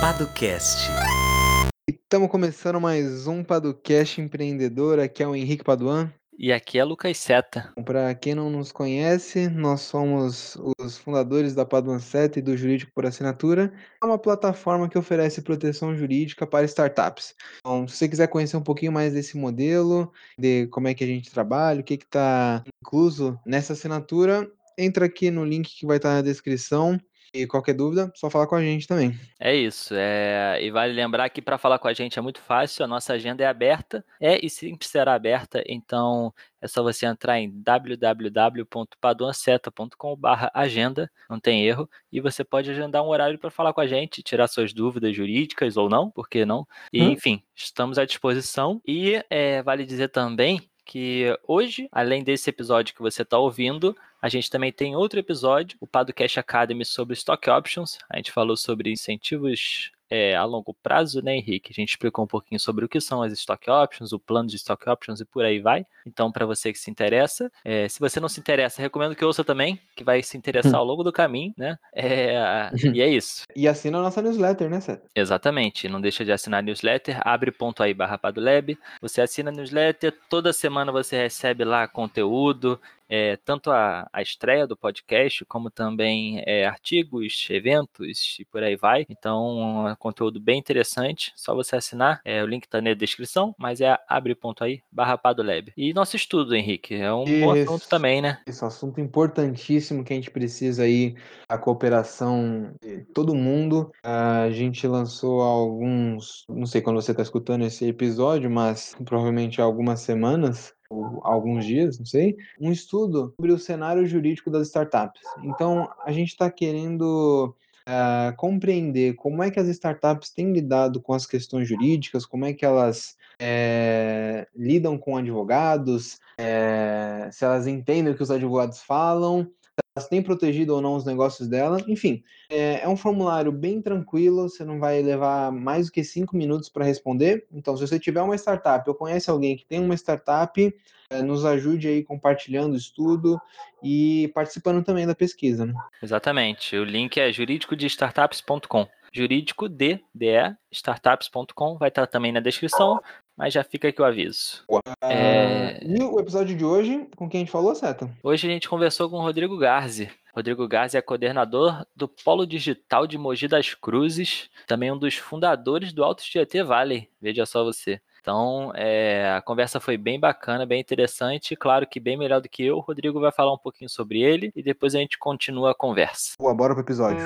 Padocast. Estamos começando mais um Padocast Empreendedor. Aqui é o Henrique Paduan. E aqui é Lucas Seta. Para quem não nos conhece, nós somos os fundadores da Paduan Seta e do Jurídico por Assinatura. É uma plataforma que oferece proteção jurídica para startups. Então, se você quiser conhecer um pouquinho mais desse modelo, de como é que a gente trabalha, o que está incluso nessa assinatura, entra aqui no link que vai estar na descrição e qualquer dúvida, só falar com a gente também. É isso. É... E vale lembrar que para falar com a gente é muito fácil, a nossa agenda é aberta, é e sempre será aberta, então é só você entrar em www.paduanceta.com/agenda, não tem erro, e você pode agendar um horário para falar com a gente, tirar suas dúvidas jurídicas ou não, por que não? E hum. enfim, estamos à disposição. E é, vale dizer também que hoje, além desse episódio que você está ouvindo, a gente também tem outro episódio, o Padocast Academy sobre Stock Options. A gente falou sobre incentivos é, a longo prazo, né, Henrique? A gente explicou um pouquinho sobre o que são as stock options, o plano de stock options e por aí vai. Então, para você que se interessa, é, se você não se interessa, recomendo que ouça também, que vai se interessar ao longo do caminho, né? É, e é isso. E assina a nossa newsletter, né, Seth? Exatamente. Não deixa de assinar a newsletter, abre.aí barra Padolab. Você assina a newsletter, toda semana você recebe lá conteúdo, é, tanto a, a estreia do podcast, como também é, artigos, eventos e por aí vai. Então, é um conteúdo bem interessante. Só você assinar. É, o link está na descrição, mas é abre.aí barra Padolab. E nosso estudo, Henrique, é um bom assunto também, né? Esse assunto importantíssimo que a gente precisa aí, a cooperação de todo mundo. A gente lançou alguns, não sei quando você está escutando esse episódio, mas provavelmente há algumas semanas, alguns dias, não sei, um estudo sobre o cenário jurídico das startups. Então, a gente está querendo uh, compreender como é que as startups têm lidado com as questões jurídicas, como é que elas é, lidam com advogados, é, se elas entendem o que os advogados falam, elas têm protegido ou não os negócios dela. Enfim, é, é, um formulário bem tranquilo, você não vai levar mais do que cinco minutos para responder. Então, se você tiver uma startup ou conhece alguém que tem uma startup, é, nos ajude aí compartilhando o estudo e participando também da pesquisa. Né? Exatamente. O link é juridicodestartups.com. Jurídico de, de startups.com vai estar também na descrição mas já fica aqui o aviso. É... E o episódio de hoje, com quem a gente falou, Seta? Hoje a gente conversou com o Rodrigo Garzi. Rodrigo Garzi é coordenador do Polo Digital de Mogi das Cruzes, também um dos fundadores do Alto Tietê Valley. Veja só você. Então, é, a conversa foi bem bacana, bem interessante. Claro que bem melhor do que eu. O Rodrigo vai falar um pouquinho sobre ele e depois a gente continua a conversa. Boa, bora pro episódio.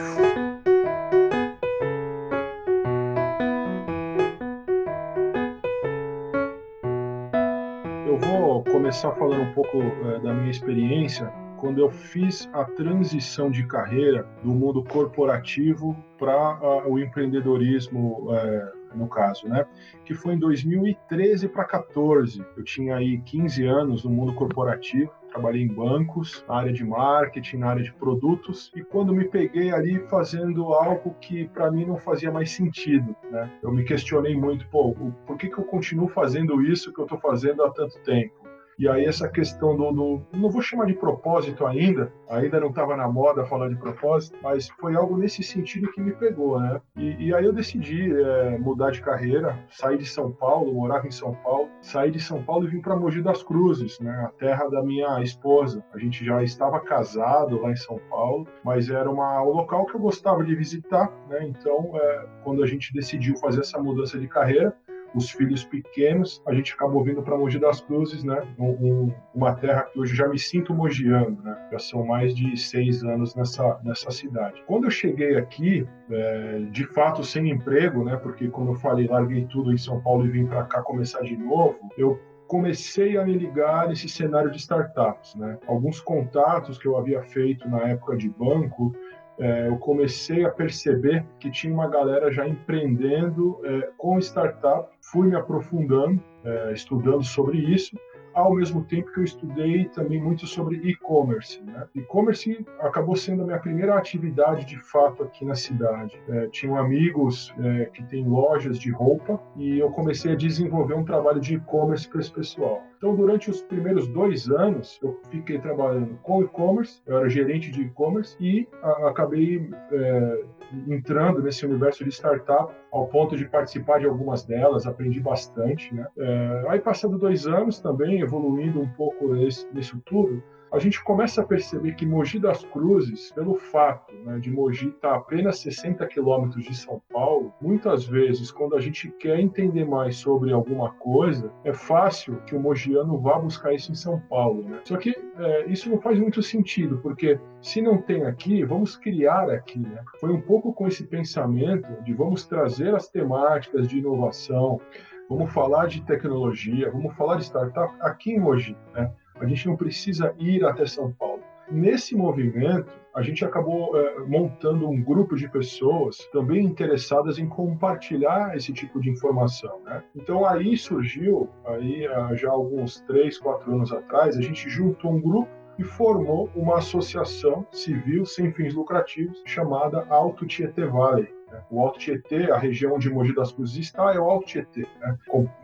Começar falando um pouco é, da minha experiência quando eu fiz a transição de carreira do mundo corporativo para uh, o empreendedorismo, uh, no caso, né? Que foi em 2013 para 14. Eu tinha aí 15 anos no mundo corporativo trabalhei em bancos, na área de marketing, na área de produtos, e quando me peguei ali fazendo algo que para mim não fazia mais sentido, né? Eu me questionei muito, pô, por que, que eu continuo fazendo isso que eu estou fazendo há tanto tempo? E aí essa questão do, do, não vou chamar de propósito ainda, ainda não estava na moda falar de propósito, mas foi algo nesse sentido que me pegou, né? E, e aí eu decidi é, mudar de carreira, sair de São Paulo, morava em São Paulo, sair de São Paulo e vim para Mogi das Cruzes, né? A terra da minha esposa. A gente já estava casado lá em São Paulo, mas era uma, um local que eu gostava de visitar, né? Então, é, quando a gente decidiu fazer essa mudança de carreira, os filhos pequenos, a gente acabou vindo para Mogi das Cruzes, né? Um, uma terra que hoje já me sinto mogiando, né? Já são mais de seis anos nessa, nessa cidade. Quando eu cheguei aqui, é, de fato sem emprego, né? Porque como eu falei, larguei tudo em São Paulo e vim para cá começar de novo. Eu comecei a me ligar nesse cenário de startups, né? Alguns contatos que eu havia feito na época de banco é, eu comecei a perceber que tinha uma galera já empreendendo é, com startup, fui me aprofundando, é, estudando sobre isso, ao mesmo tempo que eu estudei também muito sobre e-commerce. Né? E-commerce acabou sendo a minha primeira atividade de fato aqui na cidade. É, amigos é, que têm lojas de roupa e eu comecei a desenvolver um trabalho de e-commerce para esse pessoal. Então, durante os primeiros dois anos, eu fiquei trabalhando com e-commerce, eu era gerente de e-commerce e a, acabei é, entrando nesse universo de startup ao ponto de participar de algumas delas, aprendi bastante. Né? É, aí, passando dois anos também, evoluindo um pouco nesse, nisso tudo, a gente começa a perceber que Mogi das Cruzes, pelo fato né, de Mogi estar apenas 60 quilômetros de São Paulo, muitas vezes, quando a gente quer entender mais sobre alguma coisa, é fácil que o mogiano vá buscar isso em São Paulo. Né? Só que é, isso não faz muito sentido, porque se não tem aqui, vamos criar aqui. Né? Foi um pouco com esse pensamento de vamos trazer as temáticas de inovação, vamos falar de tecnologia, vamos falar de startup aqui em Mogi. Né? A gente não precisa ir até São Paulo. Nesse movimento, a gente acabou é, montando um grupo de pessoas também interessadas em compartilhar esse tipo de informação. Né? Então aí surgiu, aí já alguns três, quatro anos atrás, a gente juntou um grupo e formou uma associação civil sem fins lucrativos chamada Alto Tietê Valley. Né? O Alto Tietê, a região onde Mogi das Cruzes está, é o Alto Tietê, né?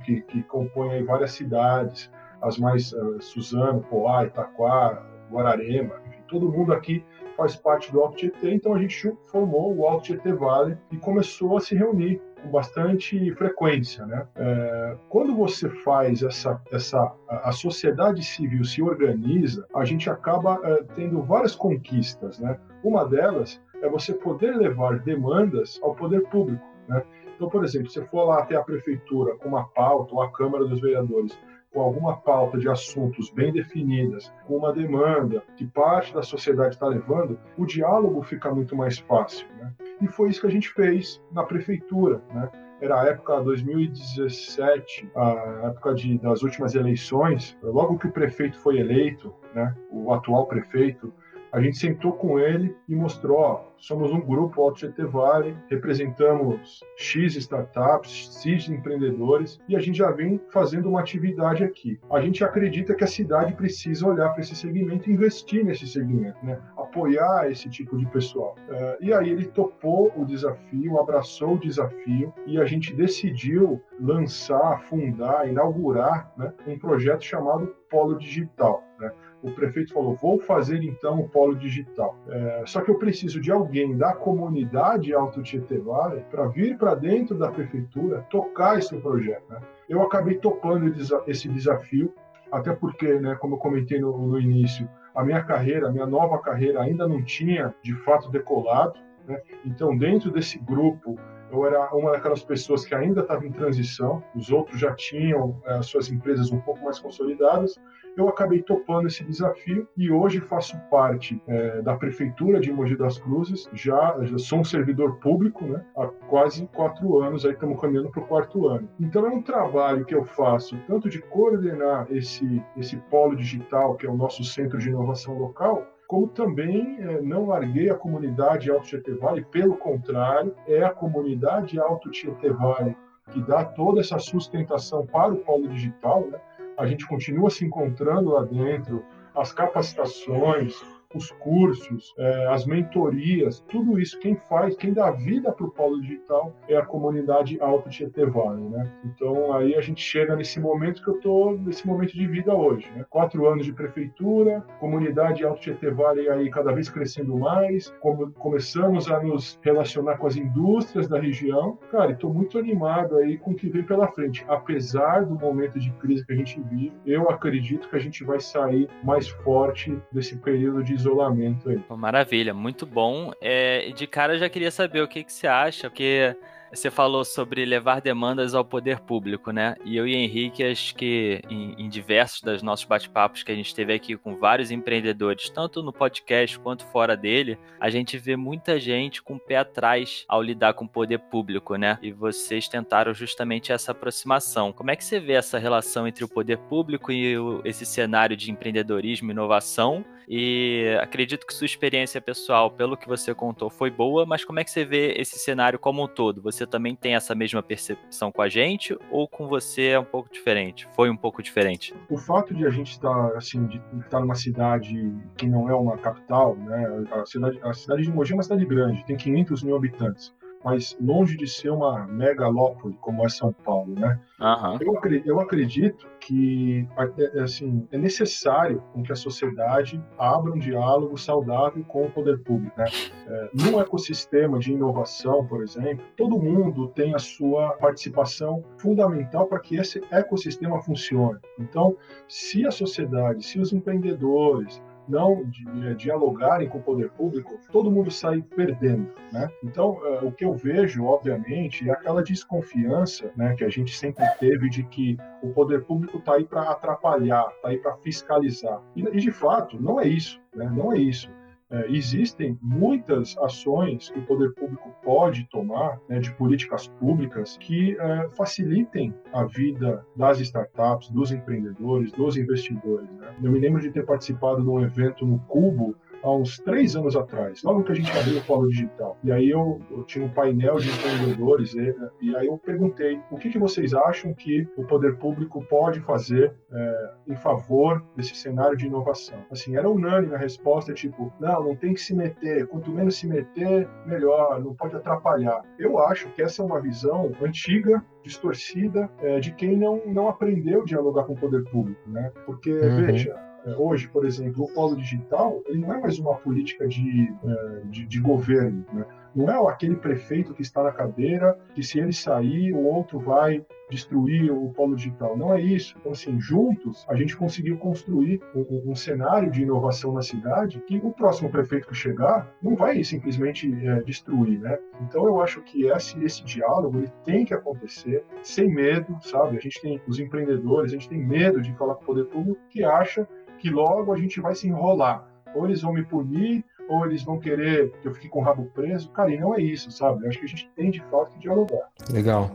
que, que compõe várias cidades, as mais uh, Suzano, Poá, Itaquá, Guararema, enfim, todo mundo aqui faz parte do Alto Tietê, então a gente formou o Alto Tietê Vale e começou a se reunir com bastante frequência, né? É, quando você faz essa, essa a sociedade civil se organiza, a gente acaba é, tendo várias conquistas, né? Uma delas é você poder levar demandas ao poder público, né? Então, por exemplo, você for lá até a prefeitura com uma pauta ou a Câmara dos Vereadores com alguma pauta de assuntos bem definidas, com uma demanda que parte da sociedade está levando, o diálogo fica muito mais fácil. Né? E foi isso que a gente fez na prefeitura. Né? Era a época 2017, a época de, das últimas eleições. Logo que o prefeito foi eleito, né, o atual prefeito, a gente sentou com ele e mostrou, ó, somos um grupo Alto GT Vale, representamos X startups, X empreendedores e a gente já vem fazendo uma atividade aqui. A gente acredita que a cidade precisa olhar para esse segmento e investir nesse segmento, né? apoiar esse tipo de pessoal. Uh, e aí ele topou o desafio, abraçou o desafio e a gente decidiu lançar, fundar, inaugurar né, um projeto chamado Polo Digital. Né? O prefeito falou: vou fazer então o polo digital. É, só que eu preciso de alguém da comunidade Alto Tietê Vale para vir para dentro da prefeitura tocar esse projeto. Né? Eu acabei topando esse desafio, até porque, né, como eu comentei no, no início, a minha carreira, a minha nova carreira ainda não tinha de fato decolado. Né? Então, dentro desse grupo, eu era uma daquelas pessoas que ainda estava em transição, os outros já tinham é, suas empresas um pouco mais consolidadas, eu acabei topando esse desafio e hoje faço parte é, da prefeitura de Mogi das Cruzes. Já, já sou um servidor público, né? Há quase quatro anos, aí estamos caminhando para o quarto ano. Então é um trabalho que eu faço tanto de coordenar esse esse polo digital que é o nosso centro de inovação local, como também é, não larguei a comunidade Alto Tietê Vale, pelo contrário, é a comunidade Alto Tietê Vale que dá toda essa sustentação para o polo digital, né? a gente continua se encontrando lá dentro, as capacitações, os cursos, é, as mentorias, tudo isso quem faz, quem dá vida para o polo digital é a comunidade Alto Tietê Vale, né? Então aí a gente chega nesse momento que eu estou nesse momento de vida hoje, né? Quatro anos de prefeitura, comunidade Alto Tietê Vale aí cada vez crescendo mais, como começamos a nos relacionar com as indústrias da região, cara, estou muito animado aí com o que vem pela frente, apesar do momento de crise que a gente vive, eu acredito que a gente vai sair mais forte desse período de isolamento aí. Maravilha, muito bom. É, de cara já queria saber o que, que você acha, porque você falou sobre levar demandas ao poder público, né? E eu e Henrique, acho que em, em diversos dos nossos bate-papos que a gente teve aqui com vários empreendedores, tanto no podcast quanto fora dele, a gente vê muita gente com o pé atrás ao lidar com o poder público, né? E vocês tentaram justamente essa aproximação. Como é que você vê essa relação entre o poder público e o, esse cenário de empreendedorismo e inovação? E acredito que sua experiência pessoal, pelo que você contou, foi boa, mas como é que você vê esse cenário como um todo? Você também tem essa mesma percepção com a gente ou com você é um pouco diferente? Foi um pouco diferente? O fato de a gente estar assim, de estar numa cidade que não é uma capital, né? A cidade, a cidade de Mogi é uma cidade grande, tem 500 mil habitantes. Mas longe de ser uma megalópole como é São Paulo, né? Uhum. Eu, eu acredito que é, é, assim, é necessário que a sociedade abra um diálogo saudável com o poder público. Né? É, num ecossistema de inovação, por exemplo, todo mundo tem a sua participação fundamental para que esse ecossistema funcione. Então, se a sociedade, se os empreendedores, não é, dialogarem com o poder público, todo mundo sai perdendo, né? Então, é, o que eu vejo, obviamente, é aquela desconfiança, né, que a gente sempre teve de que o poder público está aí para atrapalhar, está aí para fiscalizar. E, de fato, não é isso, né? Não é isso. É, existem muitas ações que o poder público pode tomar, né, de políticas públicas, que é, facilitem a vida das startups, dos empreendedores, dos investidores. Né? Eu me lembro de ter participado de um evento no Cubo, há uns três anos atrás, logo que a gente abriu o Polo Digital. E aí eu, eu tinha um painel de empreendedores e, e, aí eu perguntei o que, que vocês acham que o poder público pode fazer é, em favor desse cenário de inovação. Assim, era unânime a resposta, tipo, não, não tem que se meter, quanto menos se meter, melhor, não pode atrapalhar. Eu acho que essa é uma visão antiga distorcida é, de quem não, não aprendeu a dialogar com o poder público, né? Porque, uhum. veja, hoje, por exemplo, o polo digital ele não é mais uma política de, é, de, de governo. Né? Não é aquele prefeito que está na cadeira que se ele sair, o outro vai destruir o polo digital. Não é isso. Então, assim, juntos, a gente conseguiu construir um, um, cenário de inovação na cidade que o próximo prefeito que chegar não vai simplesmente é, destruir, né? Então, eu acho que esse, esse diálogo ele tem que acontecer sem medo, sabe? A gente tem os empreendedores, a gente tem medo de falar com o poder público que acha que logo a gente vai se enrolar. Ou eles vão me punir, ou eles vão querer que eu fique com o rabo preso. Cara, e não é isso, sabe? Eu acho que a gente tem de fato que dialogar. Legal.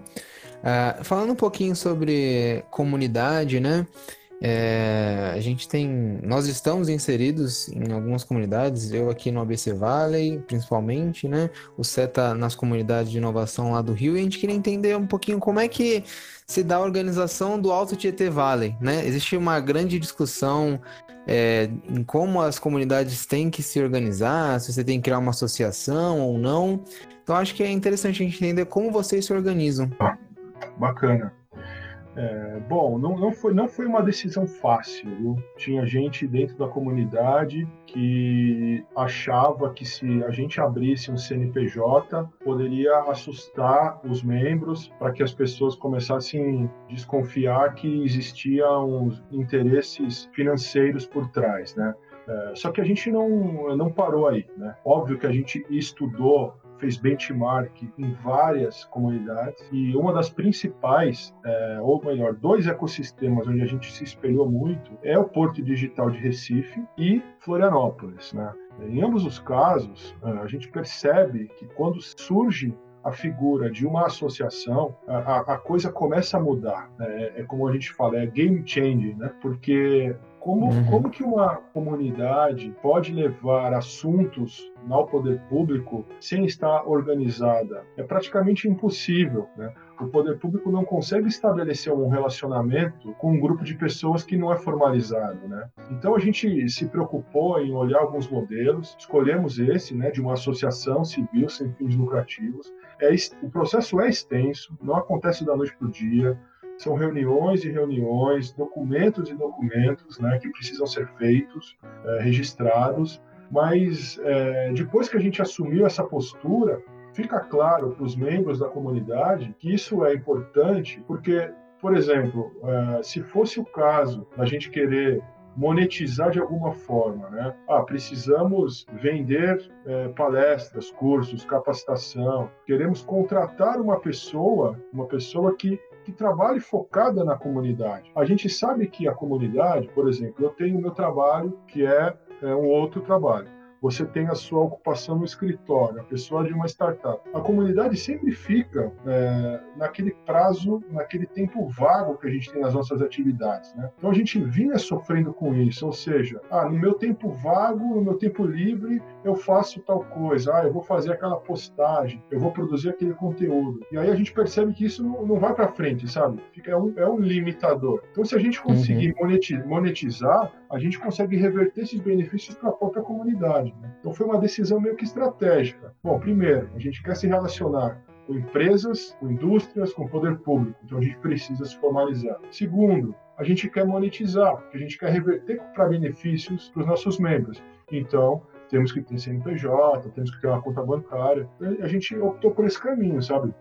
Uh, falando um pouquinho sobre comunidade, né? É, a gente tem, nós estamos inseridos em algumas comunidades, eu aqui no ABC Valley, principalmente, né? O CETA nas comunidades de inovação lá do Rio, e a gente queria entender um pouquinho como é que se dá a organização do Alto Tietê Valley, né? Existe uma grande discussão é, em como as comunidades têm que se organizar, se você tem que criar uma associação ou não. Então acho que é interessante a gente entender como vocês se organizam. Bacana. É, bom, não, não, foi, não foi uma decisão fácil. Viu? Tinha gente dentro da comunidade que achava que se a gente abrisse um CNPJ poderia assustar os membros para que as pessoas começassem a desconfiar que existiam interesses financeiros por trás, né? É, só que a gente não, não parou aí, né? Óbvio que a gente estudou fez benchmark em várias comunidades e uma das principais, é, ou melhor, dois ecossistemas onde a gente se espelhou muito é o Porto Digital de Recife e Florianópolis. Né? Em ambos os casos, é, a gente percebe que quando surge a figura de uma associação, a, a coisa começa a mudar. Né? É, como a gente fala, é game changing, né? Porque como, uhum. como que uma comunidade pode levar assuntos ao poder público sem estar organizada? É praticamente impossível, né? O poder público não consegue estabelecer um relacionamento com um grupo de pessoas que não é formalizado, né? Então a gente se preocupou em olhar alguns modelos, escolhemos esse, né, de uma associação civil sem fins lucrativos. É, o processo é extenso, não acontece da noite para o dia são reuniões e reuniões, documentos e documentos né, que precisam ser feitos, é, registrados, mas é, depois que a gente assumiu essa postura, fica claro para os membros da comunidade que isso é importante, porque, por exemplo, é, se fosse o caso da gente querer monetizar de alguma forma, né? Ah, precisamos vender é, palestras, cursos, capacitação. Queremos contratar uma pessoa, uma pessoa que que trabalhe focada na comunidade. A gente sabe que a comunidade, por exemplo, eu tenho o meu trabalho que é, é um outro trabalho você tem a sua ocupação no escritório, a pessoa de uma startup. A comunidade sempre fica é, naquele prazo, naquele tempo vago que a gente tem nas nossas atividades. Né? Então a gente vinha sofrendo com isso, ou seja, ah, no meu tempo vago, no meu tempo livre, eu faço tal coisa, ah, eu vou fazer aquela postagem, eu vou produzir aquele conteúdo. E aí a gente percebe que isso não, vai para frente, sabe? Fica, é, um, é um limitador. Então se a gente conseguir uhum. monetizar, a gente consegue reverter esses benefícios para a própria comunidade. Né? Então foi uma decisão meio que estratégica. Bom, primeiro, a gente quer se relacionar com empresas, com indústrias, com poder público. Então a gente precisa se formalizar. Segundo, a gente quer monetizar, porque a gente quer reverter para benefícios para os nossos membros. Então, temos que ter CNPJ, temos que ter uma conta bancária. A gente optou por esse caminho, sabe?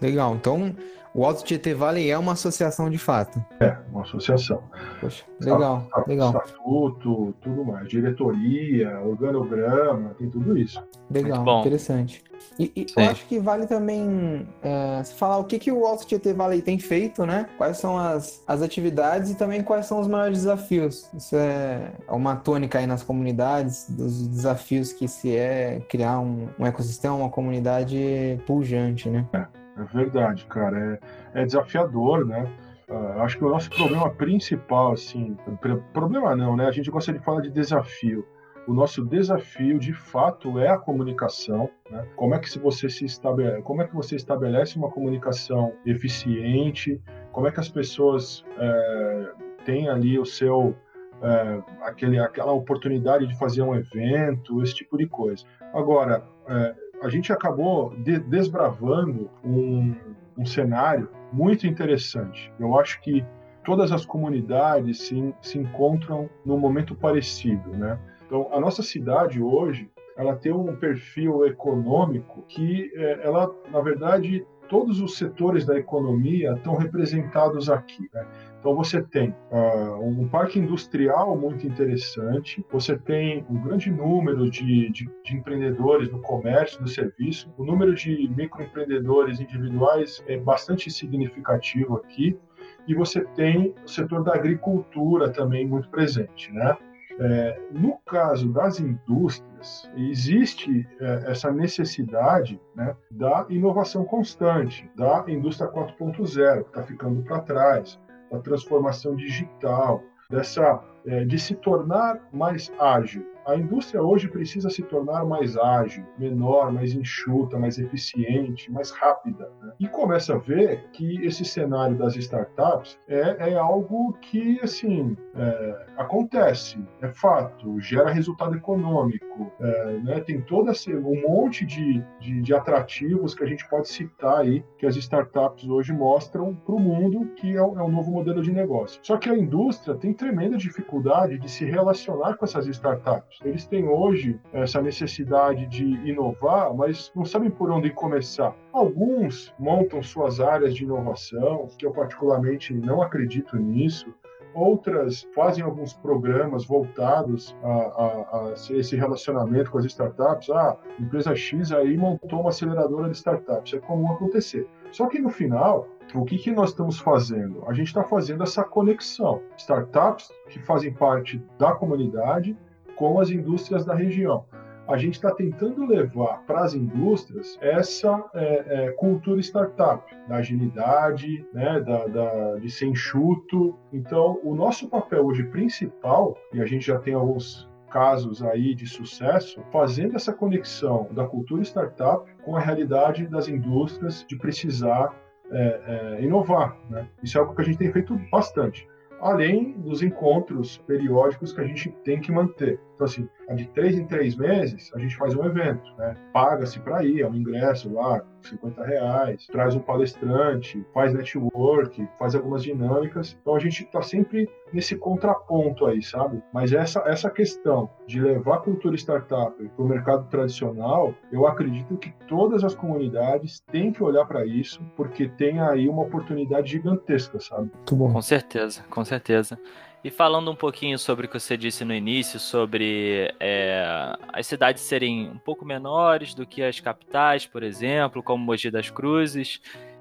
Legal. Então, o Alto Tietê Valley é uma associação de fato. É, uma associação. Poxa, legal, Estatuto, legal. Estatuto, tudo mais. Diretoria, organograma, tem tudo isso. Legal, bom. interessante. E, e eu acho que vale também é, falar o que, que o Alto Tietê Valley tem feito, né? Quais são as, as atividades e também quais são os maiores desafios. Isso é uma tônica aí nas comunidades, dos desafios que se é criar um, um ecossistema, uma comunidade pujante, né? É verdade, cara. É, é desafiador, né? Ah, acho que o nosso problema principal, assim, pr- problema não, né? A gente gosta de falar de desafio. O nosso desafio, de fato, é a comunicação. Né? Como é que você se estabelece, como é que você estabelece uma comunicação eficiente? Como é que as pessoas é, têm ali o seu é, aquele, aquela oportunidade de fazer um evento, esse tipo de coisa. Agora, é, a gente acabou de- desbravando um, um cenário muito interessante. Eu acho que todas as comunidades se, se encontram num momento parecido, né? Então, a nossa cidade hoje, ela tem um perfil econômico que é, ela, na verdade, todos os setores da economia estão representados aqui, né? Então você tem ah, um parque industrial muito interessante, você tem um grande número de, de, de empreendedores no comércio, no serviço, o número de microempreendedores individuais é bastante significativo aqui, e você tem o setor da agricultura também muito presente, né? É, no caso das indústrias, existe é, essa necessidade né, da inovação constante, da indústria 4.0, que está ficando para trás, da transformação digital, dessa é, de se tornar mais ágil. A indústria hoje precisa se tornar mais ágil, menor, mais enxuta, mais eficiente, mais rápida. né? E começa a ver que esse cenário das startups é, é algo que, assim, é, acontece, é fato, gera resultado econômico, é, né? tem todo esse, um monte de, de, de atrativos que a gente pode citar aí, que as startups hoje mostram para o mundo que é um, é um novo modelo de negócio. Só que a indústria tem tremenda dificuldade de se relacionar com essas startups. Eles têm hoje essa necessidade de inovar, mas não sabem por onde começar. Alguns montam suas áreas de inovação, que eu particularmente não acredito nisso. Outras fazem alguns programas voltados a, a, a esse relacionamento com as startups. Ah, empresa X aí montou uma aceleradora de startups. É comum acontecer. Só que no final, o que, que nós estamos fazendo? A gente está fazendo essa conexão. Startups que fazem parte da comunidade com as indústrias da região. A gente está tentando levar para as indústrias essa é, é, cultura startup, da agilidade, né, da, da, de ser enxuto. Então, o nosso papel hoje principal, e a gente já tem alguns casos aí de sucesso, fazendo essa conexão da cultura startup com a realidade das indústrias de precisar é, é, inovar. Né? Isso é algo que a gente tem feito bastante. Além dos encontros periódicos que a gente tem que manter. Então, assim, de três em três meses, a gente faz um evento, né? Paga-se para ir, é um ingresso lá, 50 reais, traz um palestrante, faz network, faz algumas dinâmicas. Então, a gente está sempre nesse contraponto aí, sabe? Mas essa, essa questão de levar a cultura startup para o mercado tradicional, eu acredito que todas as comunidades têm que olhar para isso, porque tem aí uma oportunidade gigantesca, sabe? Muito bom. Com certeza, com certeza. E falando um pouquinho sobre o que você disse no início, sobre é, as cidades serem um pouco menores do que as capitais, por exemplo, como Mogi das Cruzes,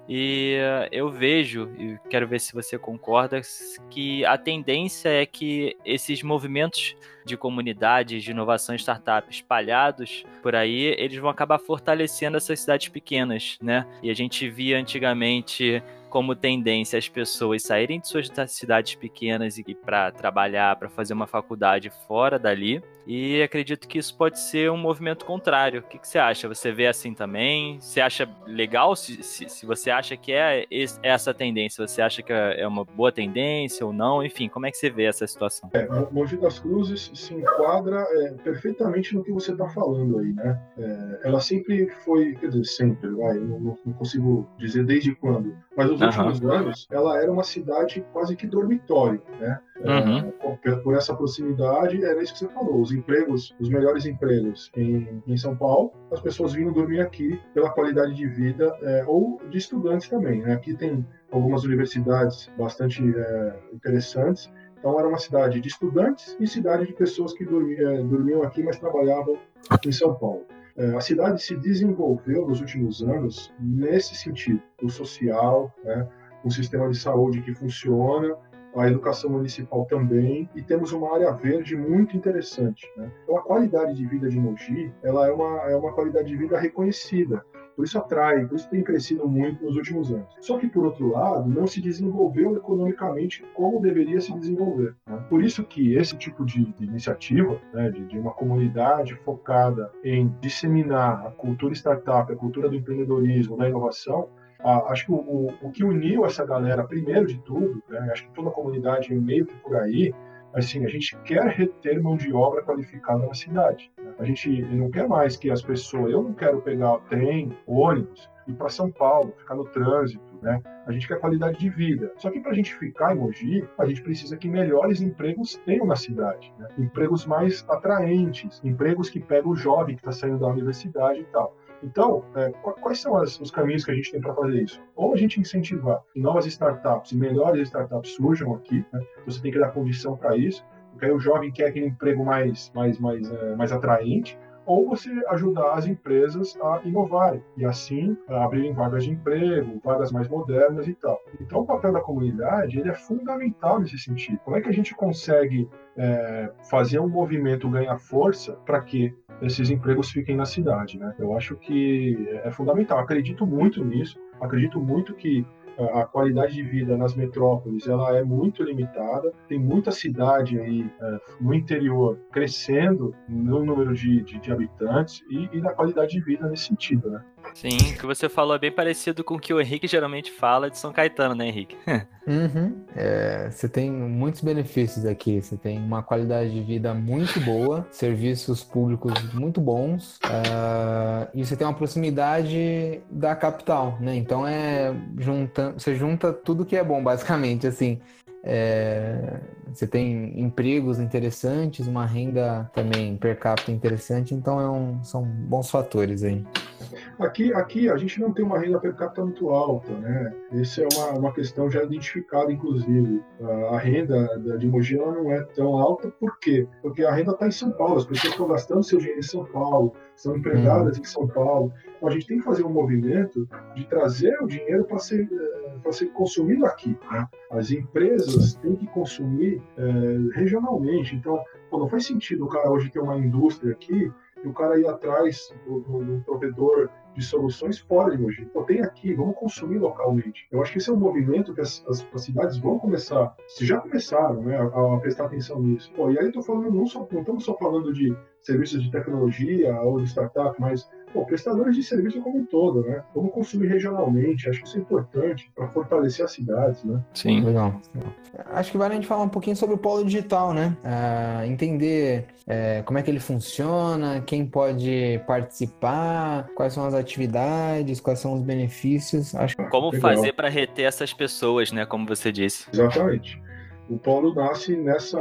e eu vejo, e quero ver se você concorda, que a tendência é que esses movimentos de comunidades, de inovação startup espalhados por aí, eles vão acabar fortalecendo essas cidades pequenas, né? E a gente via antigamente como tendência as pessoas saírem de suas cidades pequenas e para trabalhar, para fazer uma faculdade fora dali. E acredito que isso pode ser um movimento contrário. O que, que você acha? Você vê assim também? Você acha legal? Se, se, se você acha que é essa tendência, você acha que é uma boa tendência ou não? Enfim, como é que você vê essa situação? É, Mogi das Cruzes se enquadra é, perfeitamente no que você está falando aí, né? É, ela sempre foi, quer dizer, sempre, vai, não, não consigo dizer desde quando, mas nos uhum. últimos anos ela era uma cidade quase que dormitório, né? Uhum. É, por essa proximidade, era isso que você falou, os empregos, os melhores empregos em, em São Paulo, as pessoas vinham dormir aqui pela qualidade de vida, é, ou de estudantes também, né? Aqui tem algumas universidades bastante é, interessantes, então era uma cidade de estudantes e cidade de pessoas que dormiam, é, dormiam aqui, mas trabalhavam em São Paulo. É, a cidade se desenvolveu nos últimos anos nesse sentido, o social, né, um sistema de saúde que funciona, a educação municipal também, e temos uma área verde muito interessante. Né? Então, a qualidade de vida de Mogi ela é, uma, é uma qualidade de vida reconhecida. Por isso atrai, por isso tem crescido muito nos últimos anos. Só que, por outro lado, não se desenvolveu economicamente como deveria se desenvolver. Né? Por isso que esse tipo de, de iniciativa, né, de, de, uma comunidade focada em disseminar a cultura startup, a cultura do empreendedorismo, da inovação, acho que o, o, que uniu essa galera, primeiro de tudo, né, acho que toda a comunidade meio que por aí, assim, a gente quer reter mão de obra qualificada na cidade. A gente não quer mais que as pessoas, eu não quero pegar trem, ônibus, ir para São Paulo, ficar no trânsito, né? A gente quer qualidade de vida. Só que para a gente ficar em Mogi, a gente precisa que melhores empregos tenham na cidade. Né? Empregos mais atraentes, empregos que pegam o jovem que está saindo da universidade e tal. Então, é, quais são as, os caminhos que a gente tem para fazer isso? Ou a gente incentivar que novas startups e melhores startups surjam aqui, né? você tem que dar condição para isso, porque aí o jovem quer aquele emprego mais, mais, mais, é, mais atraente, ou você ajudar as empresas a inovarem e assim abrirem vagas de emprego, vagas mais modernas e tal. Então o papel da comunidade ele é fundamental nesse sentido. Como é que a gente consegue é, fazer um movimento ganhar força para que esses empregos fiquem na cidade, né? Eu acho que é fundamental. Acredito muito nisso. Acredito muito que a qualidade de vida nas metrópoles ela é muito limitada. Tem muita cidade aí é, no interior crescendo no número de, de, de habitantes e, e, na qualidade de vida nesse sentido, né? Sim, o que você falou é bem parecido com o que o Henrique geralmente fala de São Caetano, né, Henrique? uhum. é, você tem muitos benefícios aqui. Você tem uma qualidade de vida muito boa, serviços públicos muito bons, uh, e você tem uma proximidade da capital, né? Então é junta, você junta tudo que é bom, basicamente, assim. É, você tem empregos interessantes, uma renda também per capita interessante, então é um, são bons fatores aí. Aqui, aqui a gente não tem uma renda per capita muito alta, né? Essa é uma, uma questão já identificada, inclusive. A, renda de Mogi não é tão alta, por quê? Porque a renda está em São Paulo, as pessoas estão gastando seu dinheiro em São Paulo, são empregadas hum. em São Paulo. Então a gente tem que fazer um movimento de trazer o dinheiro para ser, para ser consumido aqui. Né? As empresas têm que consumir é, regionalmente. Então, pô, não faz sentido o cara hoje ter uma indústria aqui e o cara ir atrás do, do, do provedor de soluções fora de Mogi. Pô, tem aqui, vamos consumir localmente. Eu acho que esse é um movimento que as, as, as cidades vão começar, se já começaram, né, a, a, prestar atenção nisso. Pô, e aí eu tô falando, não, só, não estamos só falando de serviços de tecnologia ou de startup, mas Pô, prestadores de serviço como um todo, né? Vamos consumir regionalmente, acho que isso é importante para fortalecer as cidades, né? Sim. Legal. Acho que vale a gente falar um pouquinho sobre o polo digital, né? Uh, entender uh, como é que ele funciona, quem pode participar, quais são as atividades, quais são os benefícios. Acho Como Legal. fazer para reter essas pessoas, né? Como você disse. Exatamente. O polo nasce nessa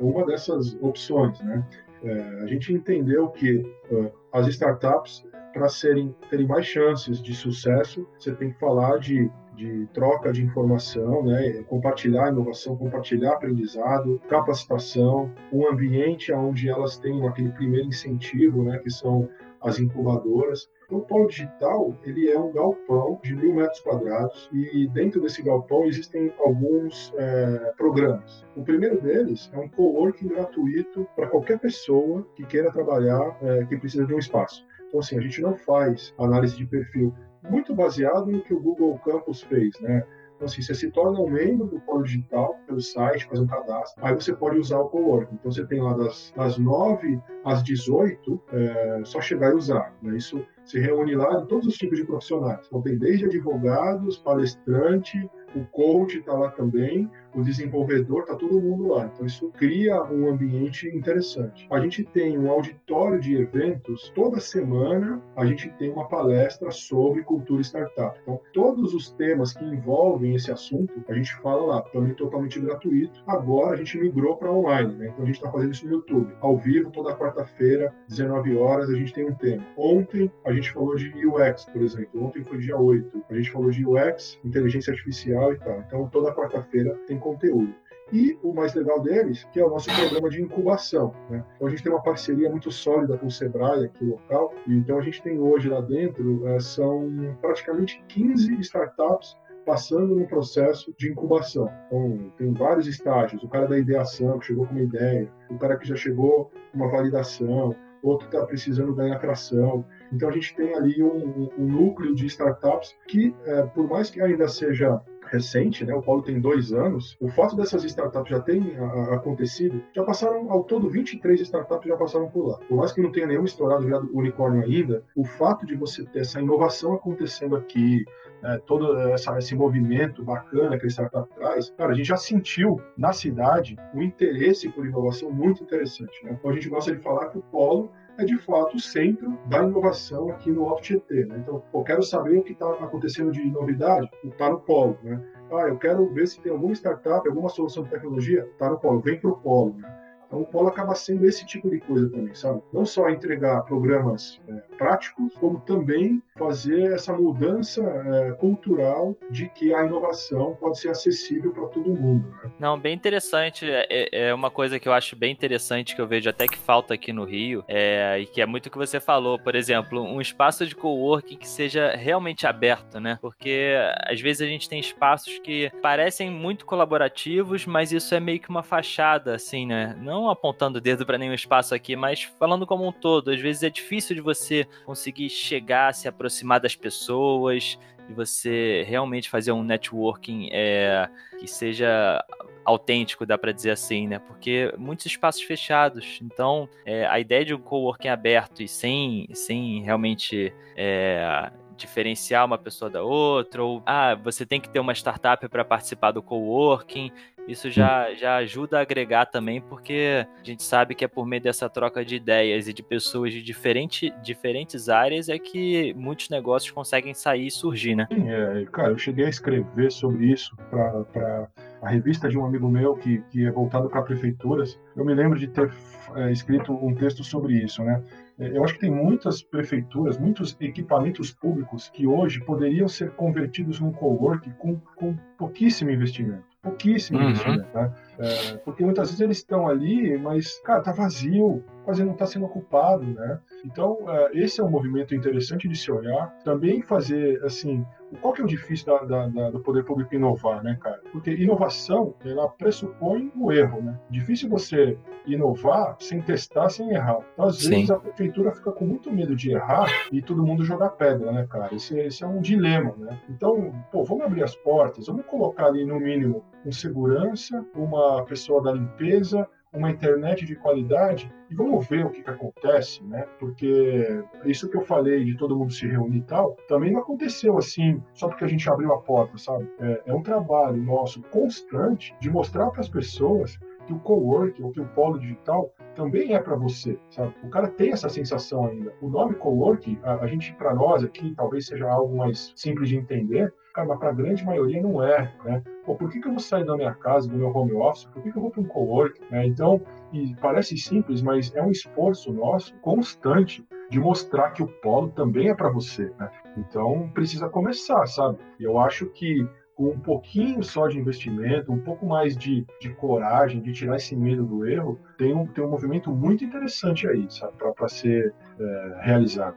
uma dessas opções, né? É, a gente entendeu que uh, as startups, para serem terem mais chances de sucesso, você tem que falar de, de troca de informação, né? compartilhar inovação, compartilhar aprendizado, capacitação, um ambiente onde elas têm aquele primeiro incentivo, né? que são as incubadoras. O polo digital ele é um galpão de mil metros quadrados e dentro desse galpão existem alguns é, programas. O primeiro deles é um coworking gratuito para qualquer pessoa que queira trabalhar, é, que precisa de um espaço. Então, assim, a gente não faz análise de perfil muito baseado no que o Google Campus fez, né? Então, assim, você se torna um membro do Polo Digital pelo site, faz um cadastro, aí você pode usar o coworking. Então, você tem lá das, das 9 às 18, é, só chegar e usar. Né? Isso se reúne lá todos os tipos de profissionais. Então, tem desde advogados, palestrante, o coach está lá também, o desenvolvedor, está todo mundo lá. Então, isso cria um ambiente interessante. A gente tem um auditório de eventos, toda semana a gente tem uma palestra sobre cultura startup. Então, todos os temas que envolvem esse assunto, a gente fala lá, também totalmente gratuito. Agora a gente migrou para online, né? então a gente está fazendo isso no YouTube, ao vivo, toda quarta-feira, 19 horas, a gente tem um tema. Ontem a gente falou de UX, por exemplo. Ontem foi dia 8. A gente falou de UX, inteligência artificial e tal. Então, toda quarta-feira tem conteúdo. E o mais legal deles, que é o nosso programa de incubação. Né? Então a gente tem uma parceria muito sólida com o Sebrae aqui local. E então a gente tem hoje lá dentro, é, são praticamente 15 startups passando no processo de incubação. Então, tem vários estágios. O cara da ideação, que chegou com uma ideia, o cara que já chegou com uma validação, outro está precisando ganhar tração. Então, a gente tem ali um, um núcleo de startups que, é, por mais que ainda seja recente, né? O Paulo tem dois anos. O fato dessas startups já terem acontecido, já passaram ao todo 23 startups já passaram por lá. Por mais que não tenha nenhum estourado virado unicórnio ainda, o fato de você ter essa inovação acontecendo aqui, é, todo essa, esse movimento bacana que a startup traz, cara, a gente já sentiu na cidade um interesse por inovação muito interessante. Né? Então a gente gosta de falar que o Polo é de fato o centro da inovação aqui no Alto. Né? Então, eu quero saber o que está acontecendo de novidade, está no polo. Né? Ah, eu quero ver se tem alguma startup, alguma solução de tecnologia, está no polo, vem para o polo. Né? Então, o polo acaba sendo esse tipo de coisa também, sabe? Não só entregar programas é, práticos, como também fazer essa mudança é, cultural de que a inovação pode ser acessível para todo mundo. Né? Não, bem interessante. É, é, é, uma coisa que eu acho bem interessante que eu vejo até que falta aqui no Rio, é, e que é muito o que você falou. Por exemplo, um espaço de coworking que seja realmente aberto, né? Porque às vezes a gente tem espaços que parecem muito colaborativos, mas isso é meio que uma fachada, assim, né? Não apontando o dedo para nenhum espaço aqui, mas falando como um todo. Às vezes é difícil de você conseguir chegar, se aproximar das pessoas, de você realmente fazer um networking é, que seja autêntico, dá para dizer assim, né? Porque muitos espaços fechados. Então, é, a ideia de um coworking aberto e sem, sem realmente é, diferenciar uma pessoa da outra, ou ah, você tem que ter uma startup para participar do coworking. Isso já, já ajuda a agregar também, porque a gente sabe que é por meio dessa troca de ideias e de pessoas de diferente, diferentes áreas é que muitos negócios conseguem sair e surgir, né? É, cara, eu cheguei a escrever sobre isso para a revista de um amigo meu que, que é voltado para prefeituras. Eu me lembro de ter é, escrito um texto sobre isso, né? É, eu acho que tem muitas prefeituras, muitos equipamentos públicos que hoje poderiam ser convertidos num cowork com, com pouquíssimo investimento pouquíssimo uhum. investimento, né? É, porque muitas vezes eles estão ali, mas, cara, tá vazio, quase não está sendo ocupado, né? Então, é, esse é um movimento interessante de se olhar. Também fazer, assim, qual que é o difícil da, da, da, do poder público inovar, né, cara? Porque inovação, ela pressupõe o erro, né? Difícil você inovar sem testar, sem errar. Então, às vezes, Sim. a prefeitura fica com muito medo de errar e todo mundo jogar pedra, né, cara? Esse, esse é um dilema, né? Então, pô, vamos abrir as portas, vamos colocar ali, no mínimo, um segurança, uma pessoa da limpeza, uma internet de qualidade e vamos ver o que, que, acontece, né? Porque isso que eu falei de todo mundo se reunir e tal, também não aconteceu assim só porque a gente abriu a porta, sabe? É, é um trabalho nosso constante de mostrar para as pessoas que o coworking ou que o polo digital também é para você, sabe? O cara tem essa sensação ainda. O nome coworking, a, a gente para nós aqui talvez seja algo mais simples de entender, Cara, para a grande maioria não é, né? Pô, por que, que eu vou sair da minha casa, do meu home office? Por que, que eu vou para um cowork? Né? Então, e parece simples, mas é um esforço nosso constante de mostrar que o polo também é para você, né? Então, precisa começar, sabe? Eu acho que com um pouquinho só de investimento, um pouco mais de, de coragem, de tirar esse medo do erro, tem um, tem um movimento muito interessante aí, sabe, para ser é, realizado.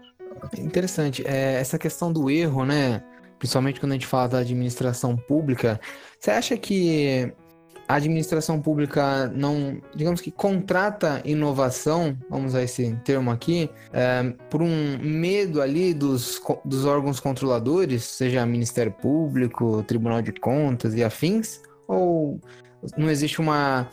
Interessante. É, essa questão do erro, né? Principalmente quando a gente fala da administração pública, você acha que a administração pública não, digamos que contrata inovação, vamos usar esse termo aqui, é, por um medo ali dos, dos órgãos controladores, seja Ministério Público, Tribunal de Contas e afins, ou não existe uma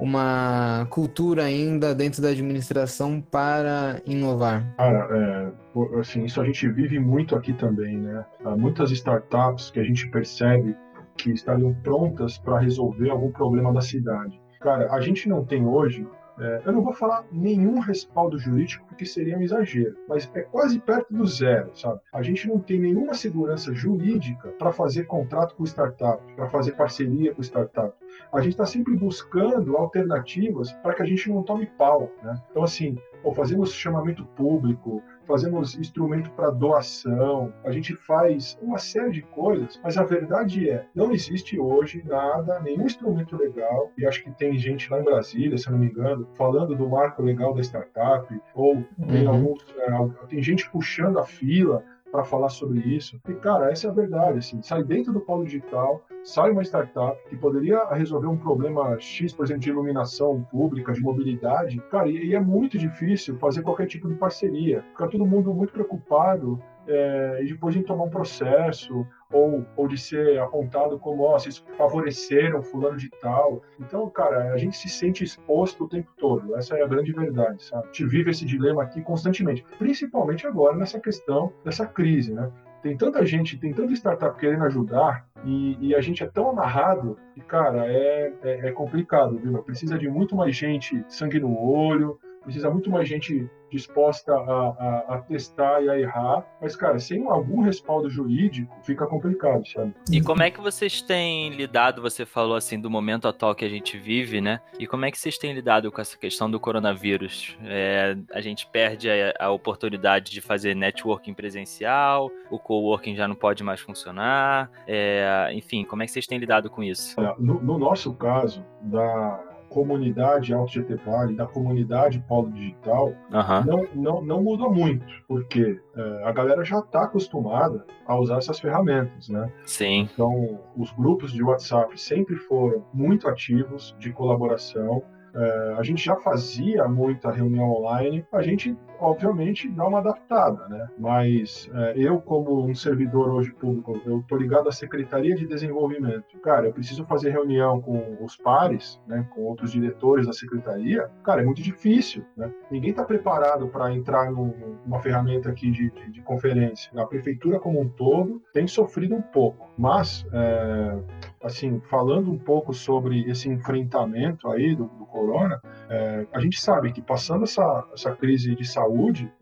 uma cultura ainda dentro da administração para inovar? Cara, é, assim, isso a gente vive muito aqui também, né? Há muitas startups que a gente percebe que estariam prontas para resolver algum problema da cidade. Cara, a gente não tem hoje é, eu não vou falar nenhum respaldo jurídico porque seria um exagero, mas é quase perto do zero, sabe? A gente não tem nenhuma segurança jurídica para fazer contrato com startup, para fazer parceria com startup. A gente está sempre buscando alternativas para que a gente não tome pau, né? Então, assim, ou fazemos chamamento público, fazemos instrumento para doação, a gente faz uma série de coisas, mas a verdade é, não existe hoje nada, nenhum instrumento legal, e acho que tem gente lá em Brasília, se não me engano, falando do marco legal da startup, ou tem, uhum. alguns, é, tem gente puxando a fila para falar sobre isso. E, cara, essa é a verdade. Assim, sai dentro do polo digital, sai uma startup que poderia resolver um problema X, por exemplo, de iluminação pública, de mobilidade. Cara, e, é muito difícil fazer qualquer tipo de parceria. Fica todo mundo muito preocupado é, e depois de tomar um processo ou, ou de ser apontado como, ó, oh, vocês favoreceram fulano de tal. Então, cara, a gente se sente exposto o tempo todo. Essa é a grande verdade, sabe? A gente vive esse dilema aqui constantemente, principalmente agora nessa questão dessa crise, né? Tem tanta gente, tem tanta startup querendo ajudar e, e a gente é tão amarrado que, cara, é, é, é complicado, viu? Precisa de muito mais gente sangue no olho, precisa muito mais gente disposta a, a, a, testar e a errar, mas, cara, sem algum respaldo jurídico, fica complicado, sabe? E como é que vocês têm lidado, você falou assim, do momento atual que a gente vive, né? E como é que vocês têm lidado com essa questão do coronavírus? É, a gente perde a, a, oportunidade de fazer networking presencial, o coworking já não pode mais funcionar, é, enfim, como é que vocês têm lidado com isso? No, no nosso caso, da comunidade Alto GT Vale, da comunidade Polo Digital, uhum. não, não, não muda muito, porque é, a galera já está acostumada a usar essas ferramentas, né? Sim. Então, os grupos de WhatsApp sempre foram muito ativos de colaboração. É, a gente já fazia muita reunião online, a gente obviamente dá uma adaptada, né? Mas é, eu, como um servidor hoje público, eu tô ligado à Secretaria de Desenvolvimento. Cara, eu preciso fazer reunião com os pares, né? Com outros diretores da secretaria. Cara, é muito difícil, né? Ninguém está preparado para entrar numa ferramenta aqui de, de, de, conferência. A prefeitura como um todo tem sofrido um pouco, mas é, assim, falando um pouco sobre esse enfrentamento aí do, do corona, é, a gente sabe que passando essa, essa crise de saúde,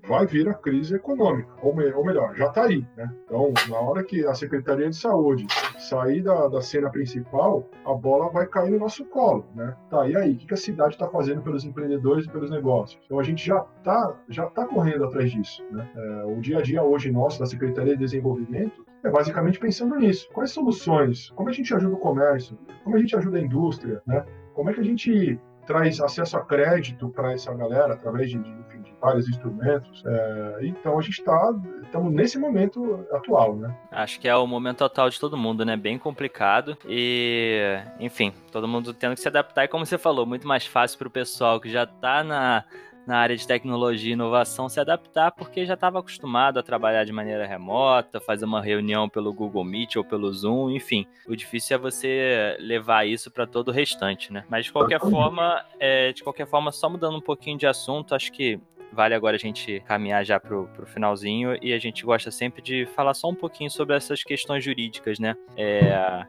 vai vir a crise econômica, ou, me, ou melhor, já está aí. Né? Então, na hora que a Secretaria de Saúde sair da, da cena principal, a bola vai cair no nosso colo. Né? Tá, e aí, o que a cidade está fazendo pelos empreendedores e pelos negócios? Então, a gente já está já tá correndo atrás disso. Né? É, o dia a dia hoje nosso da Secretaria de Desenvolvimento é basicamente pensando nisso. Quais soluções? Como a gente ajuda o comércio? Como a gente ajuda a indústria? Né? Como é que a gente traz acesso a crédito para essa galera através de, de vários instrumentos. É, então a gente está estamos nesse momento atual, né? Acho que é o momento atual de todo mundo, né? Bem complicado e, enfim, todo mundo tendo que se adaptar e como você falou, muito mais fácil para o pessoal que já está na na área de tecnologia e inovação se adaptar, porque já estava acostumado a trabalhar de maneira remota, fazer uma reunião pelo Google Meet ou pelo Zoom, enfim. O difícil é você levar isso para todo o restante, né? Mas de qualquer forma, é, de qualquer forma, só mudando um pouquinho de assunto, acho que vale agora a gente caminhar já pro, pro finalzinho e a gente gosta sempre de falar só um pouquinho sobre essas questões jurídicas, né? É,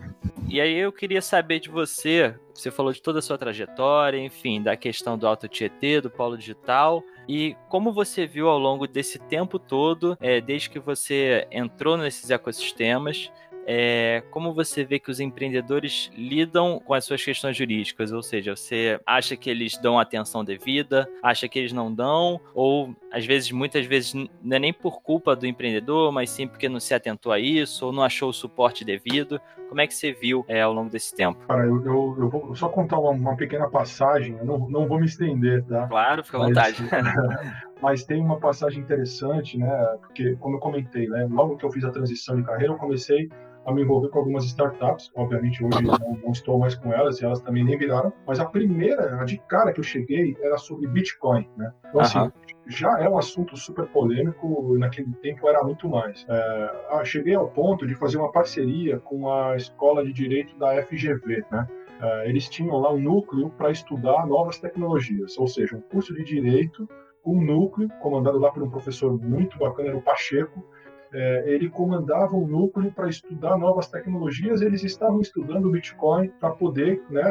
e aí eu queria saber de você, você falou de toda a sua trajetória, enfim, da questão do Alto Tietê, do Polo Digital, e como você viu ao longo desse tempo todo, é, desde que você entrou nesses ecossistemas, é, como você vê que os empreendedores lidam com as suas questões jurídicas? Ou seja, você acha que eles dão atenção devida, acha que eles não dão, ou às vezes, muitas vezes, não é nem por culpa do empreendedor, mas sim porque não se atentou a isso, ou não achou o suporte devido. Como é que você viu é, ao longo desse tempo? Cara, eu, eu, eu vou só contar uma, uma, pequena passagem, eu não, não vou me estender, tá? Claro, fica à vontade. mas tem uma passagem interessante, né? Porque, como eu comentei, né? Logo que eu fiz a transição de carreira, eu comecei a me envolver com algumas startups. Obviamente, hoje não, não, estou mais com elas e elas também nem viraram. Mas a primeira, a de cara que eu cheguei, era sobre Bitcoin, né? Então, assim, já é um assunto super polêmico, naquele tempo era muito mais. É, cheguei ao ponto de fazer uma parceria com a Escola de Direito da FGV, né? É, eles tinham lá um núcleo para estudar novas tecnologias, ou seja, um curso de direito um núcleo comandado lá por um professor muito bacana, era o Pacheco, é, ele comandava um núcleo para estudar novas tecnologias. Eles estavam estudando o Bitcoin para poder, né,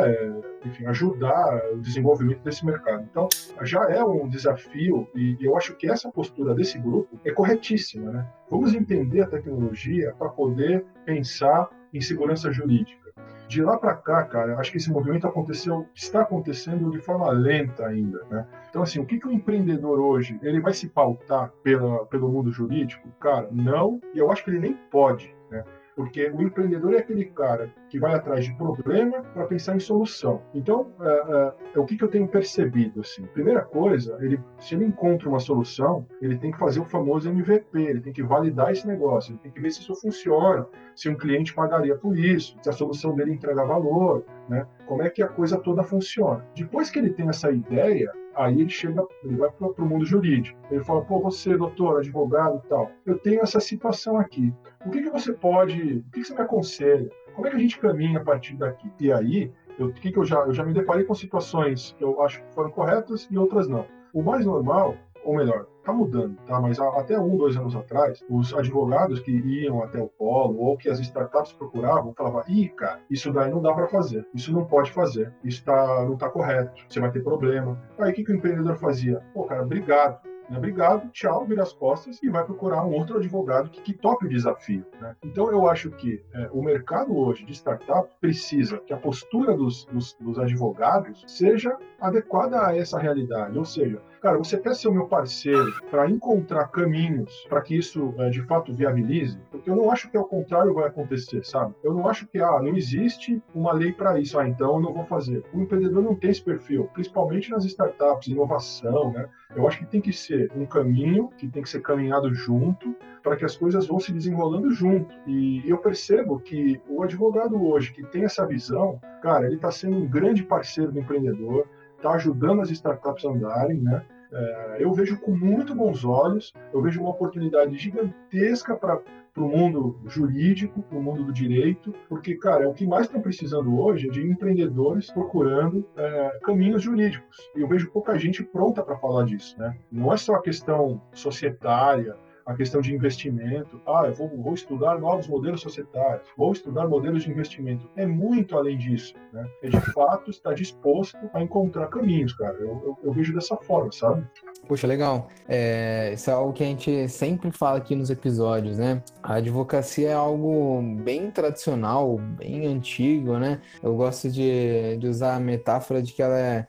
enfim, ajudar o desenvolvimento desse mercado. Então, já é um desafio e eu acho que essa postura desse grupo é corretíssima. Né? Vamos entender a tecnologia para poder pensar em segurança jurídica. De lá para cá, cara, acho que esse movimento aconteceu, está acontecendo de forma lenta ainda, né? Então, assim, o que, que o empreendedor hoje, ele vai se pautar pela, pelo mundo jurídico? Cara, não, e eu acho que ele nem pode, né? Porque o empreendedor é aquele cara que vai atrás de problema para pensar em solução. Então, é, é, é, o que, que, eu tenho percebido? Assim? Primeira coisa, ele, se ele encontra uma solução, ele tem que fazer o famoso MVP, ele tem que validar esse negócio, ele tem que ver se isso funciona, se um cliente pagaria por isso, se a solução dele entrega valor, né? como é que a coisa toda funciona. Depois que ele tem essa ideia, Aí ele chega, ele vai para o mundo jurídico. Ele fala, pô, você, doutor, advogado e tal, eu tenho essa situação aqui. O que, que você pode, o que, que você me aconselha? Como é que a gente caminha a partir daqui? E aí, eu, que que eu, já, eu já me deparei com situações que eu acho que foram corretas e outras não. O mais normal ou melhor, está mudando, tá? Mas até um, dois anos atrás, os advogados que iam até o polo ou que as startups procuravam falavam: ih, cara, isso daí não dá para fazer, isso não pode fazer, isso tá, não está correto, você vai ter problema. Aí o que, que o empreendedor fazia? Pô, cara, obrigado, né? Obrigado, tchau, vira as costas e vai procurar um outro advogado que, que o desafio. Né? Então, eu acho que é, o mercado hoje de startup precisa que a postura dos, dos, dos advogados seja adequada a essa realidade. Ou seja, cara, você quer ser o meu parceiro para encontrar caminhos para que isso é, de fato viabilize? Porque eu não acho que ao contrário vai acontecer, sabe? Eu não acho que ah, não existe uma lei para isso, ah, então eu não vou fazer. O empreendedor não tem esse perfil, principalmente nas startups, inovação, né? Eu acho que tem que ser um caminho que tem que ser caminhado junto para que as coisas vão se desenrolando junto. E eu percebo que o advogado hoje que tem essa visão, cara, ele está sendo um grande parceiro do empreendedor, está ajudando as startups a andarem, né? É, eu vejo com muito bons olhos, eu vejo uma oportunidade gigantesca para para o mundo jurídico, para o mundo do direito, porque, cara, o que mais estão precisando hoje é de empreendedores procurando é, caminhos jurídicos. E eu vejo pouca gente pronta para falar disso, né? Não é só a questão societária, a questão de investimento. Ah, eu vou, vou, estudar novos modelos societários, vou estudar modelos de investimento. É muito além disso. Né? É de fato estar disposto a encontrar caminhos, cara. Eu, eu, eu vejo dessa forma, sabe? Poxa, legal. É, isso é algo que a gente sempre fala aqui nos episódios, né? A advocacia é algo bem tradicional, bem antigo, né? Eu gosto de, de usar a metáfora de que ela é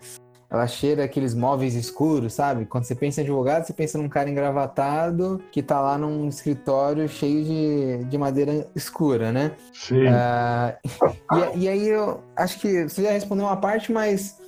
ela cheira aqueles móveis escuros, sabe? Quando você pensa em advogado, você pensa num cara engravatado que tá lá num escritório cheio de, de madeira escura, né? Sim. Uh, e, e aí eu acho que você já respondeu uma parte, mas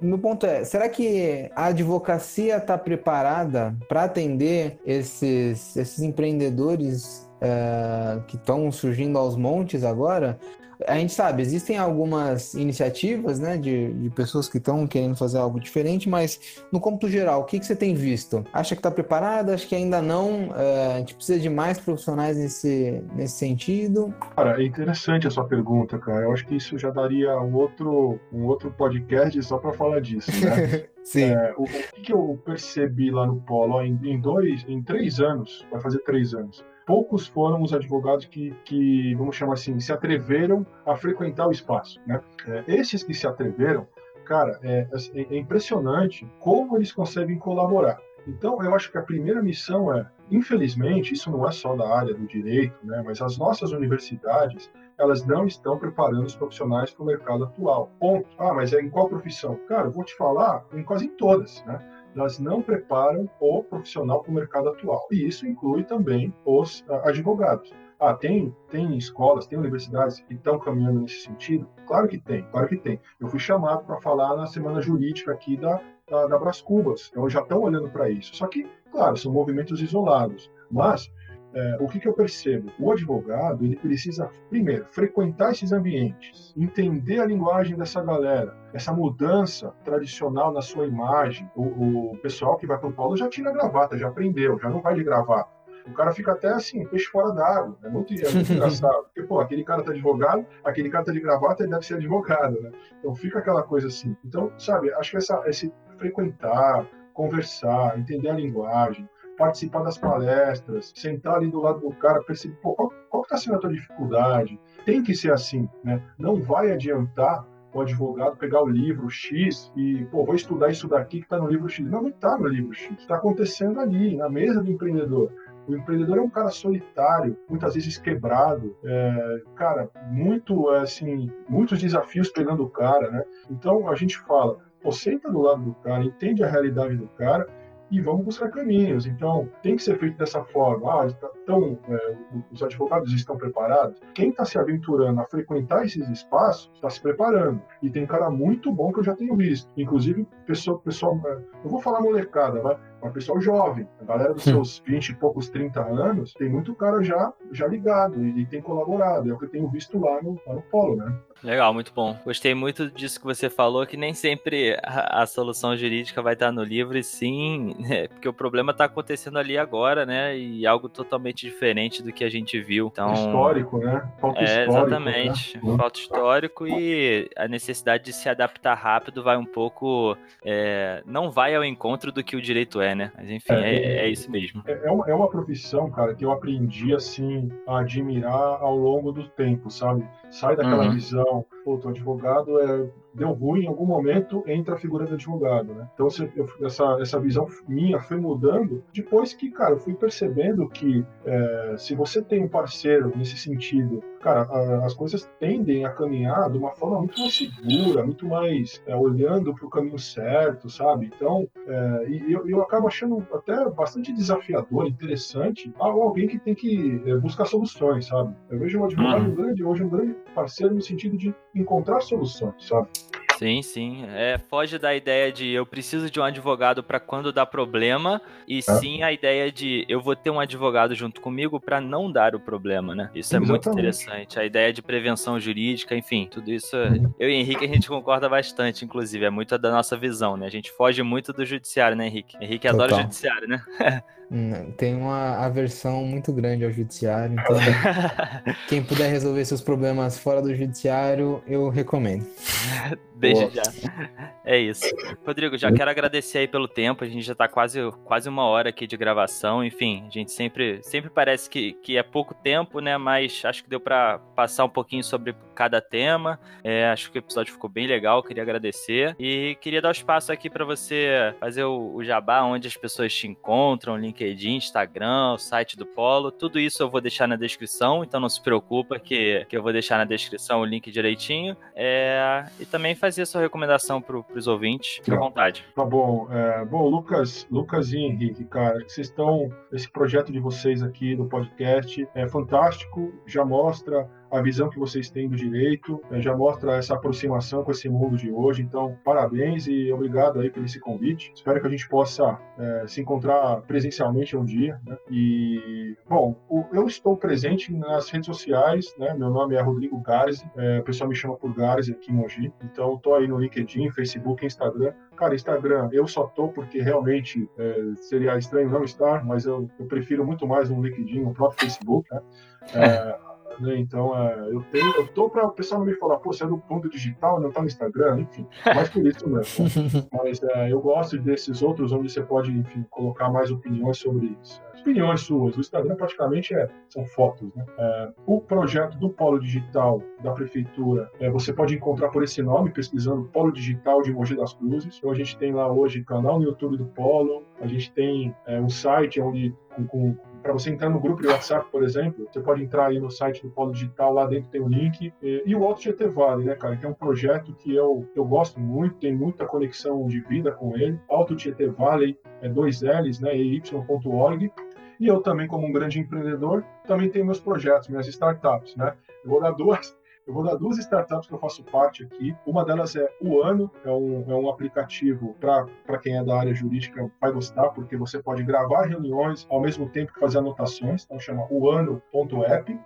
meu ponto é, será que a advocacia está preparada para atender esses, esses empreendedores uh, que estão surgindo aos montes agora? A gente sabe, existem algumas iniciativas, né, de, de pessoas que estão querendo fazer algo diferente, mas no cômputo geral, o que, que você tem visto? Acha que está preparada? Acha que ainda não? É, a gente precisa de mais profissionais nesse, nesse sentido? Cara, é interessante a sua pergunta, cara. Eu acho que isso já daria um outro, um outro podcast só para falar disso, né? Sim. É, o, o que eu percebi lá no Polo, em, em dois, em três anos, vai fazer três anos, poucos foram os advogados que, que, vamos chamar assim, se atreveram a frequentar o espaço. Né? É, esses que se atreveram, cara, é, é, é impressionante como eles conseguem colaborar. Então, eu acho que a primeira missão é, infelizmente, isso não é só da área do direito, né, mas as nossas universidades, elas não estão preparando os profissionais para o mercado atual. Ponto. Ah, mas é em qual profissão? Cara, eu vou te falar em quase todas, né? Elas não preparam o profissional para o mercado atual. E isso inclui também os uh, advogados. Ah, tem, tem escolas, tem universidades que estão caminhando nesse sentido? Claro que tem, claro que tem. Eu fui chamado para falar na semana jurídica aqui da, da, da Brás Cubas. Então já estão olhando para isso. Só que, claro, são movimentos isolados. Mas é, o que, que, eu percebo? O advogado ele precisa, primeiro, frequentar esses ambientes, entender a linguagem dessa galera, essa mudança tradicional na sua imagem. O, o pessoal que vai para o polo já tira a gravata, já aprendeu, já não vai de gravata. O cara fica até assim, peixe fora d'água. É muito, é muito engraçado. Porque, pô, aquele cara tá advogado, aquele cara tá de gravata, ele deve ser advogado, né? Então fica aquela coisa assim. Então, sabe, acho que essa, esse frequentar, conversar, entender a linguagem, participar das palestras, sentar ali do lado do cara, perceber pô, qual, qual está sendo a tua dificuldade. Tem que ser assim, né? Não vai adiantar o advogado pegar o livro X e, pô, vou estudar isso daqui que está no livro X. Não, não está no livro X. Está acontecendo ali, na mesa do empreendedor. O empreendedor é um cara solitário, muitas vezes quebrado, é, cara, muito, assim, muitos desafios pegando o cara, né? Então a gente fala, pô, senta do lado do cara, entende a realidade do cara e vamos buscar caminhos. Então, tem que ser feito dessa forma. Ah, então, é, os advogados estão preparados. Quem está se aventurando a frequentar esses espaços está se preparando. E tem cara muito bom que eu já tenho visto. Inclusive, pessoal, pessoal é, eu vou falar molecada, vai uma pessoal jovem, a galera dos seus 20 e poucos, 30 anos, tem muito cara já, já ligado e, e tem colaborado. É o que eu tenho visto lá no, lá no Polo, né? Legal, muito bom. Gostei muito disso que você falou, que nem sempre a, a solução jurídica vai estar no livro, e sim, né, porque o problema está acontecendo ali agora, né? E algo totalmente diferente do que a gente viu. Então, histórico, né? Falta é, histórico, exatamente. Né? Falta histórico e a necessidade de se adaptar rápido vai um pouco. É, não vai ao encontro do que o direito é, né? Mas enfim, é, é, é isso mesmo. É, é, uma, é uma profissão, cara, que eu aprendi assim a admirar ao longo do tempo, sabe? Sai daquela uhum. visão, pô, o advogado é deu ruim em algum momento entra a figura do advogado, né? Então eu, essa, essa visão minha foi mudando depois que, cara, eu fui percebendo que é, se você tem um parceiro nesse sentido, cara, as coisas tendem a caminhar de uma forma muito mais segura, muito mais é, olhando para o caminho certo, sabe? Então, é, e eu, eu acabo achando até bastante desafiador, interessante, alguém que tem que é, buscar soluções, sabe? Eu vejo um advogado uhum. grande, hoje um grande parceiro no sentido de encontrar soluções, sabe? Sim, sim. É, foge da ideia de eu preciso de um advogado para quando dá problema, e é. sim a ideia de eu vou ter um advogado junto comigo para não dar o problema, né? Isso é Exatamente. muito interessante. A ideia de prevenção jurídica, enfim, tudo isso. Eu e Henrique a gente concorda bastante, inclusive. É muito da nossa visão, né? A gente foge muito do judiciário, né, Henrique? Henrique Total. adora o judiciário, né? Tem uma aversão muito grande ao judiciário, então quem puder resolver seus problemas fora do judiciário, eu recomendo. Desde já. É isso. Rodrigo, já quero agradecer aí pelo tempo. A gente já tá quase, quase uma hora aqui de gravação. Enfim, a gente sempre, sempre parece que, que é pouco tempo, né? Mas acho que deu para passar um pouquinho sobre cada tema. É, acho que o episódio ficou bem legal. Queria agradecer. E queria dar o espaço aqui para você fazer o, o jabá, onde as pessoas te encontram, LinkedIn, Instagram, o site do Polo. Tudo isso eu vou deixar na descrição, então não se preocupa que, que eu vou deixar na descrição o link direitinho. É, e também fazer a sua recomendação para os ouvintes, à vontade. Tá bom. É, bom, Lucas, Lucas e Henrique, cara, vocês estão. Esse projeto de vocês aqui do podcast é fantástico, já mostra a visão que vocês têm do direito, né, já mostra essa aproximação com esse mundo de hoje. Então, parabéns e obrigado aí por esse convite. Espero que a gente possa é, se encontrar presencialmente um dia. Né? E, bom, eu estou presente nas redes sociais, né? Meu nome é Rodrigo Garzi, é, o pessoal me chama por Garzi aqui em Mogi. Então, estou aí no LinkedIn, Facebook, Instagram. Cara, Instagram, eu só tô porque realmente é, seria estranho não estar, mas eu, eu, prefiro muito mais no LinkedIn, no próprio Facebook, né? É, né? Então, é, eu tenho, eu tô para o pessoal não me falar, pô, você é do ponto digital, não tá no Instagram, enfim, mais por isso mesmo. Mas é, eu gosto desses outros onde você pode, enfim, colocar mais opiniões sobre isso. Opiniões suas. O Instagram praticamente é, são fotos. Né? É, o projeto do Polo Digital da Prefeitura, é, você pode encontrar por esse nome, pesquisando Polo Digital de Mogi das Cruzes. Então, a gente tem lá hoje canal no YouTube do Polo, a gente tem é, um site onde com, com para você entrar no grupo de WhatsApp, por exemplo, você pode entrar aí no site do Polo Digital, lá dentro tem o um link. E, e, o Alto Tietê Vale, né, cara, que é um projeto que eu, eu gosto muito, tem muita conexão de vida com ele. Alto Tietê Vale é dois L's, né, y.org. E eu também, como um grande empreendedor, também tenho meus projetos, minhas startups, né. Eu vou dar duas, Eu vou dar duas startups que eu faço parte aqui. Uma delas é o Ano, é um, é um aplicativo para quem é da área jurídica vai gostar, porque você pode gravar reuniões ao mesmo tempo que fazer anotações, então chama uano.app.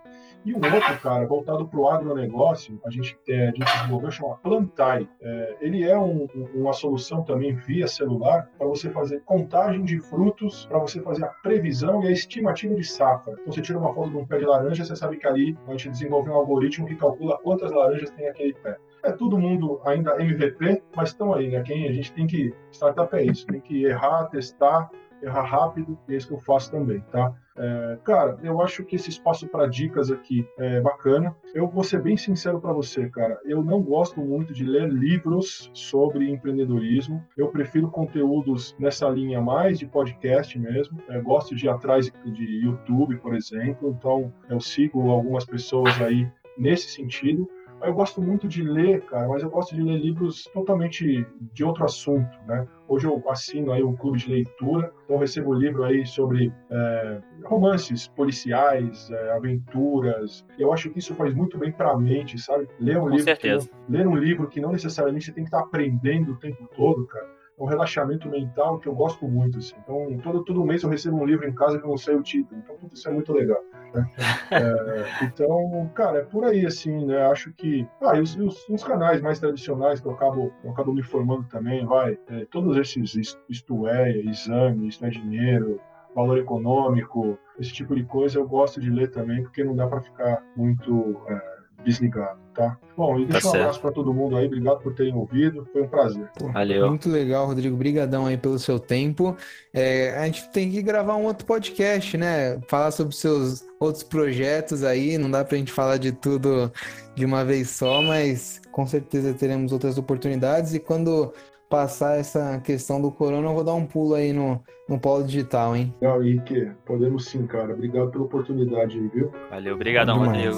E o outro, cara, voltado para o agronegócio, a gente, é, a gente desenvolveu, chama Plantai. É, ele é um, uma solução também via celular para você fazer contagem de frutos, para você fazer a previsão e a estimativa de safra. Então você tira uma foto de um pé de laranja, você sabe que ali a gente desenvolveu um algoritmo que calcula quantas laranjas tem aquele pé. É todo mundo ainda MVP, mas estão aí, né? Quem a gente tem que startup é isso, tem que errar, testar, errar rápido, é isso que eu faço também, tá? É, cara, eu acho que esse espaço para dicas aqui é bacana. Eu vou ser bem sincero para você, cara. Eu não gosto muito de ler livros sobre empreendedorismo. Eu prefiro conteúdos nessa linha mais de podcast mesmo. Eu gosto de ir atrás de YouTube, por exemplo. Então, eu sigo algumas pessoas aí nesse sentido. Eu gosto muito de ler, cara, mas eu gosto de ler livros totalmente de outro assunto, né? Hoje eu assino aí um clube de leitura, então eu recebo livro aí sobre é, romances policiais, é, aventuras. Eu acho que isso faz muito bem para a mente, sabe? Ler um Com livro, certeza. Não, ler um livro que não necessariamente você tem que estar aprendendo o tempo todo, cara um relaxamento mental que eu gosto muito. Assim. Então, todo, todo mês eu recebo um livro em casa que eu não sei o título. Então, tudo isso é muito legal. Né? é, então, cara, é por aí, assim, né? Acho que. Ah, e os, os, os, canais mais tradicionais que eu acabo, eu acabo me formando também, vai. É, todos esses, isto é, exame, isso é dinheiro, valor econômico, esse tipo de coisa eu gosto de ler também, porque não dá para ficar muito. É, desligado, tá? Bom, e deixa tá um abraço para todo mundo aí, obrigado por terem ouvido, foi um prazer. Pô, Valeu. Muito legal, Rodrigo, brigadão aí pelo seu tempo. É, a gente tem que gravar um outro podcast, né? Falar sobre seus outros projetos aí, não dá pra gente falar de tudo de uma vez só, mas com certeza teremos outras oportunidades e quando passar essa questão do corona, eu vou dar um pulo aí no, no polo digital, hein? Legal, Ike, podemos sim, cara. Obrigado pela oportunidade aí, viu? Valeu, obrigadão, Rodrigo.